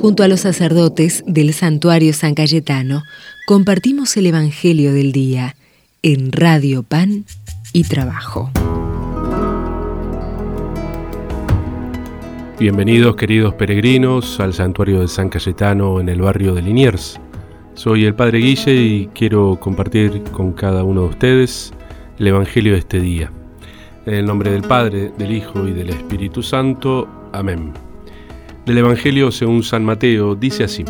Junto a los sacerdotes del santuario San Cayetano, compartimos el Evangelio del Día en Radio Pan y Trabajo. Bienvenidos queridos peregrinos al santuario de San Cayetano en el barrio de Liniers. Soy el Padre Guille y quiero compartir con cada uno de ustedes el Evangelio de este día. En el nombre del Padre, del Hijo y del Espíritu Santo. Amén. Del Evangelio según San Mateo dice así.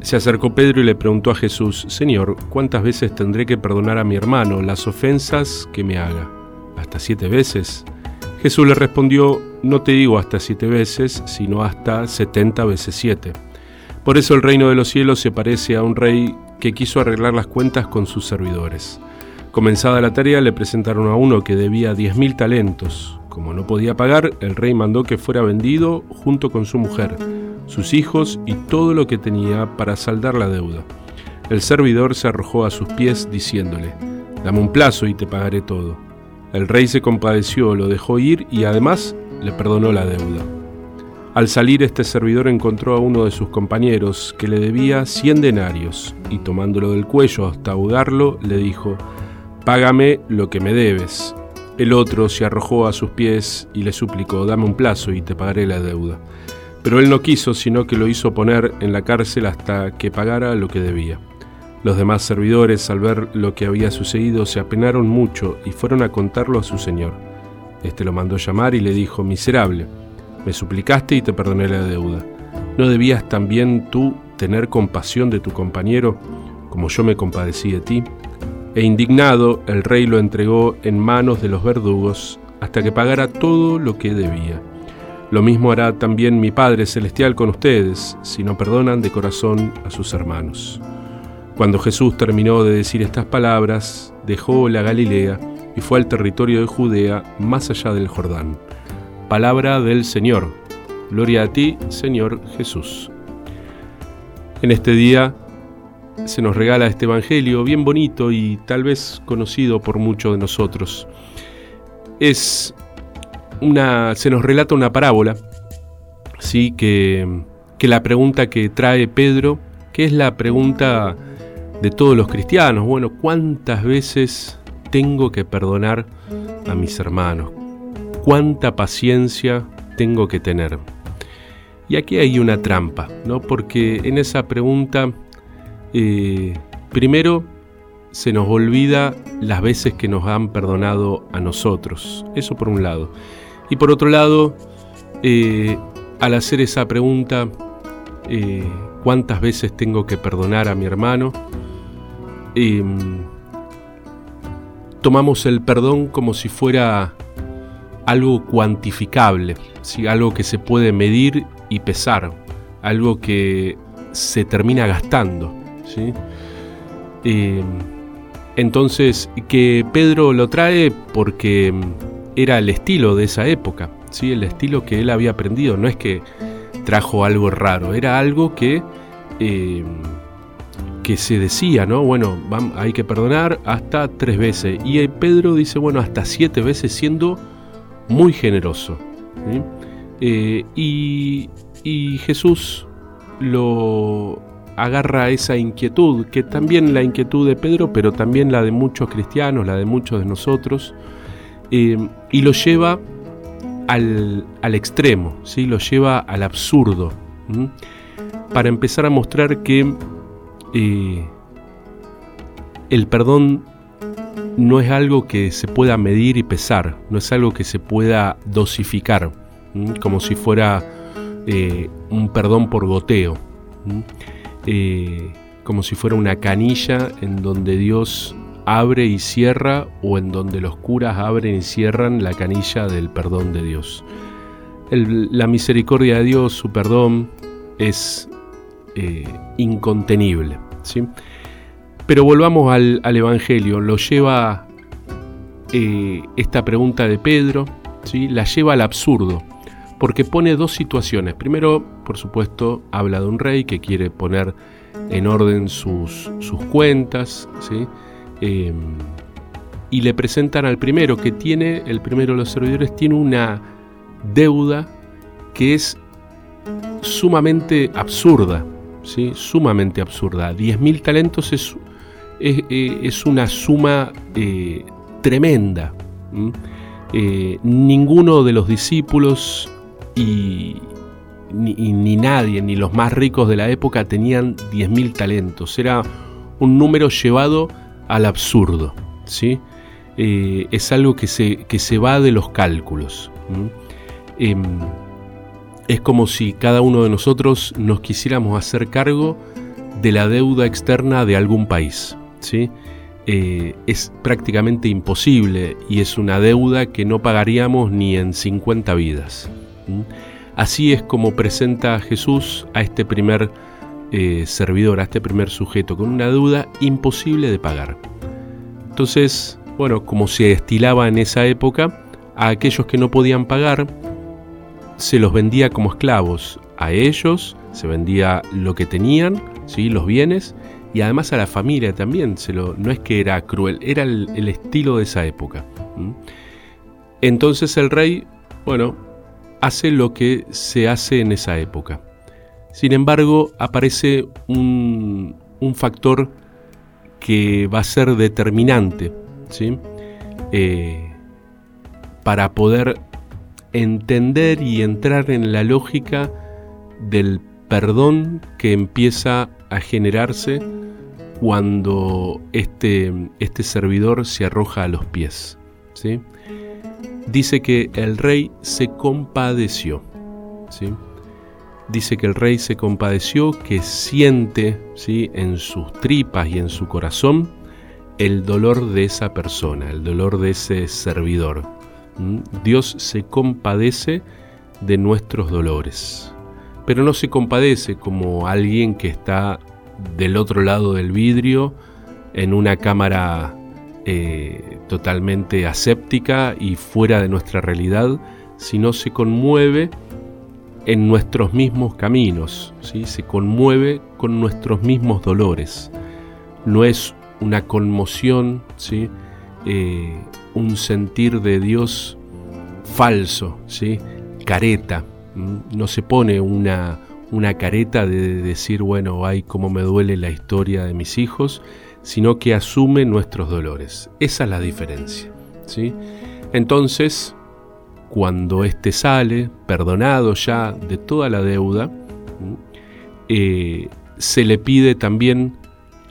Se acercó Pedro y le preguntó a Jesús, Señor, ¿cuántas veces tendré que perdonar a mi hermano las ofensas que me haga? ¿Hasta siete veces? Jesús le respondió, no te digo hasta siete veces, sino hasta setenta veces siete. Por eso el reino de los cielos se parece a un rey que quiso arreglar las cuentas con sus servidores. Comenzada la tarea le presentaron a uno que debía diez mil talentos. Como no podía pagar, el rey mandó que fuera vendido junto con su mujer, sus hijos y todo lo que tenía para saldar la deuda. El servidor se arrojó a sus pies diciéndole, Dame un plazo y te pagaré todo. El rey se compadeció, lo dejó ir y además le perdonó la deuda. Al salir este servidor encontró a uno de sus compañeros que le debía cien denarios y tomándolo del cuello hasta ahogarlo le dijo, Págame lo que me debes. El otro se arrojó a sus pies y le suplicó, Dame un plazo y te pagaré la deuda. Pero él no quiso, sino que lo hizo poner en la cárcel hasta que pagara lo que debía. Los demás servidores, al ver lo que había sucedido, se apenaron mucho y fueron a contarlo a su señor. Este lo mandó llamar y le dijo, Miserable, me suplicaste y te perdoné la deuda. ¿No debías también tú tener compasión de tu compañero, como yo me compadecí de ti? E indignado, el rey lo entregó en manos de los verdugos hasta que pagara todo lo que debía. Lo mismo hará también mi Padre Celestial con ustedes, si no perdonan de corazón a sus hermanos. Cuando Jesús terminó de decir estas palabras, dejó la Galilea y fue al territorio de Judea, más allá del Jordán. Palabra del Señor. Gloria a ti, Señor Jesús. En este día se nos regala este Evangelio bien bonito y tal vez conocido por muchos de nosotros. Es una, se nos relata una parábola, sí, que, que la pregunta que trae Pedro, que es la pregunta de todos los cristianos, bueno, ¿cuántas veces tengo que perdonar a mis hermanos? cuánta paciencia tengo que tener. Y aquí hay una trampa, ¿no? Porque en esa pregunta, eh, primero se nos olvida las veces que nos han perdonado a nosotros. Eso por un lado. Y por otro lado, eh, al hacer esa pregunta, eh, ¿cuántas veces tengo que perdonar a mi hermano? Em, tomamos el perdón como si fuera algo cuantificable, algo que se puede medir y pesar, algo que se termina gastando. ¿Sí? Eh, entonces, que Pedro lo trae porque era el estilo de esa época, ¿sí? el estilo que él había aprendido, no es que trajo algo raro, era algo que, eh, que se decía, ¿no? Bueno, hay que perdonar hasta tres veces. Y Pedro dice, bueno, hasta siete veces siendo muy generoso. Eh, y, Jesús lo agarra esa inquietud, que también la inquietud de Pedro, pero también la de muchos cristianos, la de muchos de nosotros, eh, y lo lleva al, extremo, ¿sí? lo lleva al absurdo, para empezar a mostrar que eh, el perdón no es algo que se pueda medir y pesar, no es algo que se pueda dosificar, como si fuera eh, un perdón por goteo, eh, como si fuera una canilla en donde Dios abre y cierra o en donde los curas abren y cierran la canilla del perdón de Dios. la misericordia de Dios, su perdón, es eh, incontenible. ¿sí? Pero volvamos al, Evangelio, lo lleva eh, esta pregunta de Pedro, ¿sí? la lleva al absurdo, porque pone dos situaciones. Primero, por supuesto, habla de un rey que quiere poner en orden sus, sus cuentas, ¿sí? Em, y le presentan al primero que tiene, el primero de los servidores tiene una deuda que es sumamente absurda, ¿sí? sumamente absurda. 10.000 talentos es, es, una suma eh, tremenda. Eh, ninguno de los discípulos y, ni, nadie, ni los más ricos de la época tenían 10.000 talentos. Era un número llevado al absurdo. ¿sí? Eh, es algo que se, que se va de los cálculos. Em, es como si cada uno de nosotros nos quisiéramos hacer cargo de la deuda externa de algún país. ¿sí? Eh, es prácticamente imposible y es una deuda que no pagaríamos ni en 50 vidas. Así es como presenta Jesús a este primer eh, servidor, a este primer sujeto, con una deuda imposible de pagar. Entonces, bueno, como se estilaba en esa época, a aquellos que no podían pagar, se los vendía como esclavos. A ellos se vendía lo que tenían, ¿sí? los bienes, y además a la familia también. Se lo, no es que era cruel, era el, estilo de esa época. Entonces el rey, bueno, hace lo que se hace en esa época. Sin embargo, aparece un, un factor que va a ser determinante ¿sí? Eh, para poder entender y entrar en la lógica del perdón que empieza a generarse cuando este, este servidor se arroja a los pies. ¿sí? Dice que el rey se compadeció. ¿sí? Dice que el rey se compadeció, que siente ¿sí? en sus tripas y en su corazón el dolor de esa persona, el dolor de ese servidor. Dios se compadece de nuestros dolores, pero no se compadece como alguien que está del otro lado del vidrio en una cámara eh, totalmente aséptica y fuera de nuestra realidad, sino se conmueve en nuestros mismos caminos, ¿sí? se conmueve con nuestros mismos dolores. No es una conmoción, ¿sí? Eh, un sentir de Dios falso, ¿sí? careta. No se pone una, una careta de decir, bueno, ay, cómo me duele la historia de mis hijos, sino que asume nuestros dolores. Esa es la diferencia. ¿sí? Entonces, cuando éste sale, perdonado ya de toda la deuda, eh, se le pide también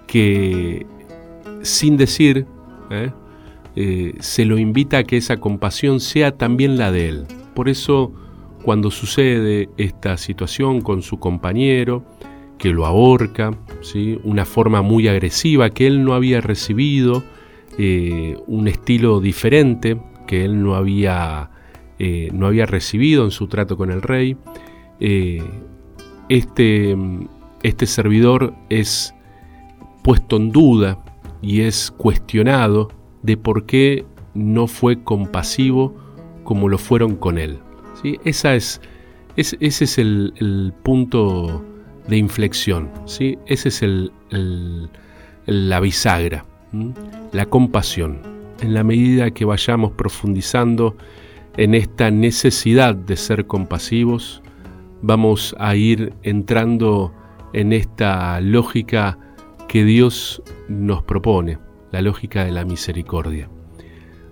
que sin decir, ¿eh? Eh, se lo invita a que esa compasión sea también la de él. Por eso, cuando sucede esta situación con su compañero, que lo ahorca, ¿sí? una forma muy agresiva que él no había recibido, eh, un estilo diferente que él no había, no había recibido en su trato con el rey, este, este servidor es puesto en duda y es cuestionado de por qué no fue compasivo como lo fueron con él. ¿sí? Esa es, ese es el, punto de inflexión, ¿sí? ese es el, la bisagra, la compasión. En la medida que vayamos profundizando en esta necesidad de ser compasivos, vamos a ir entrando en esta lógica que Dios nos propone, la lógica de la misericordia.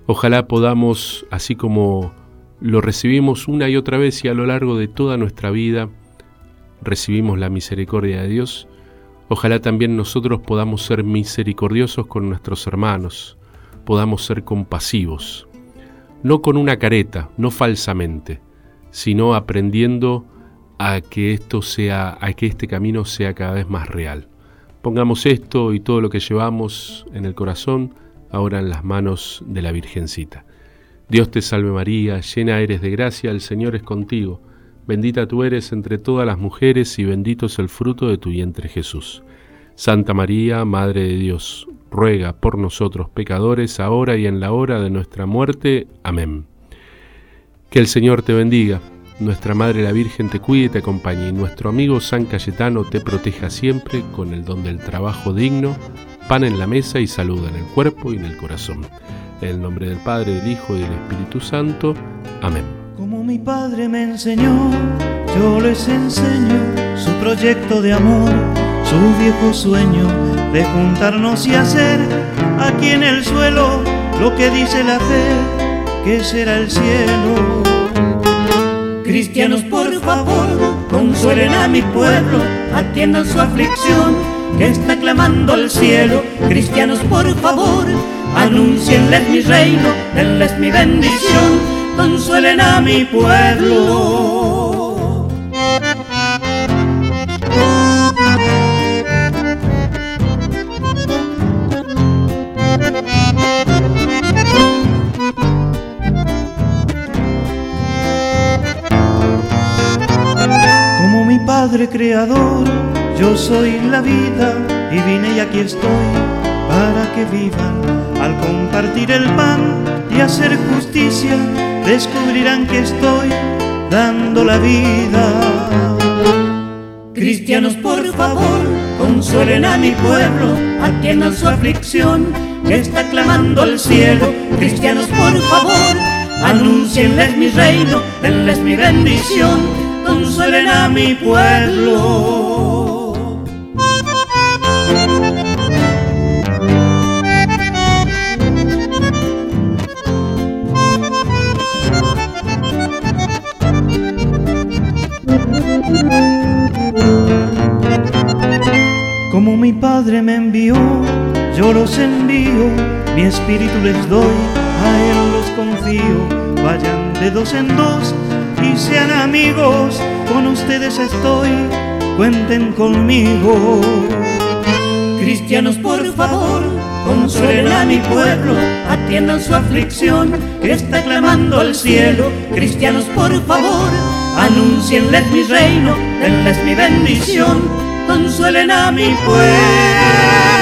Ojalá podamos, así como lo recibimos una y otra vez y a lo largo de toda nuestra vida, recibimos la misericordia de Dios, ojalá también nosotros podamos ser misericordiosos con nuestros hermanos, podamos ser compasivos, no con una careta, no falsamente, sino aprendiendo a que esto sea, a que este camino sea cada vez más real. Pongamos esto y todo lo que llevamos en el corazón ahora en las manos de la Virgencita. Dios te salve María, llena eres de gracia, el Señor es contigo. Bendita tú eres entre todas las mujeres y bendito es el fruto de tu vientre Jesús. Santa María, Madre de Dios, ruega por nosotros pecadores, ahora y en la hora de nuestra muerte. Amén. Que el Señor te bendiga nuestra Madre la Virgen te cuide y te acompañe y nuestro amigo San Cayetano te proteja siempre con el don del trabajo digno, pan en la mesa y salud en el cuerpo y en el corazón. En el nombre del Padre, del Hijo y del Espíritu Santo. Amén. Mi Padre me enseñó yo les enseño su proyecto de amor, su viejo sueño de juntarnos y hacer aquí en el suelo lo que dice la fe, que será el cielo. Cristianos, por favor, consuelen a mi pueblo, atiendan su aflicción, que está clamando al cielo. Cristianos, por favor, anuncienles mi reino, denles mi bendición, consuelen a mi pueblo. Padre Creador, yo soy la vida y vine y aquí estoy para que vivan. Al compartir el pan y hacer justicia, descubrirán que estoy dando la vida. Cristianos, por favor, consuelen a mi pueblo, atiendan su aflicción, que está clamando al cielo. Cristianos, por favor, anuncienles mi reino, denles mi bendición consuelen a mi pueblo. Como mi Padre me envió, yo los envío, mi espíritu les doy, a Él los confío, vayan de dos en dos y sean amigos, con ustedes estoy, cuenten conmigo. Cristianos, por favor, consuelen a mi pueblo, atiendan su aflicción, que está clamando al cielo. Cristianos, por favor, anuncienles mi reino, denles mi bendición, consuelen a mi pueblo.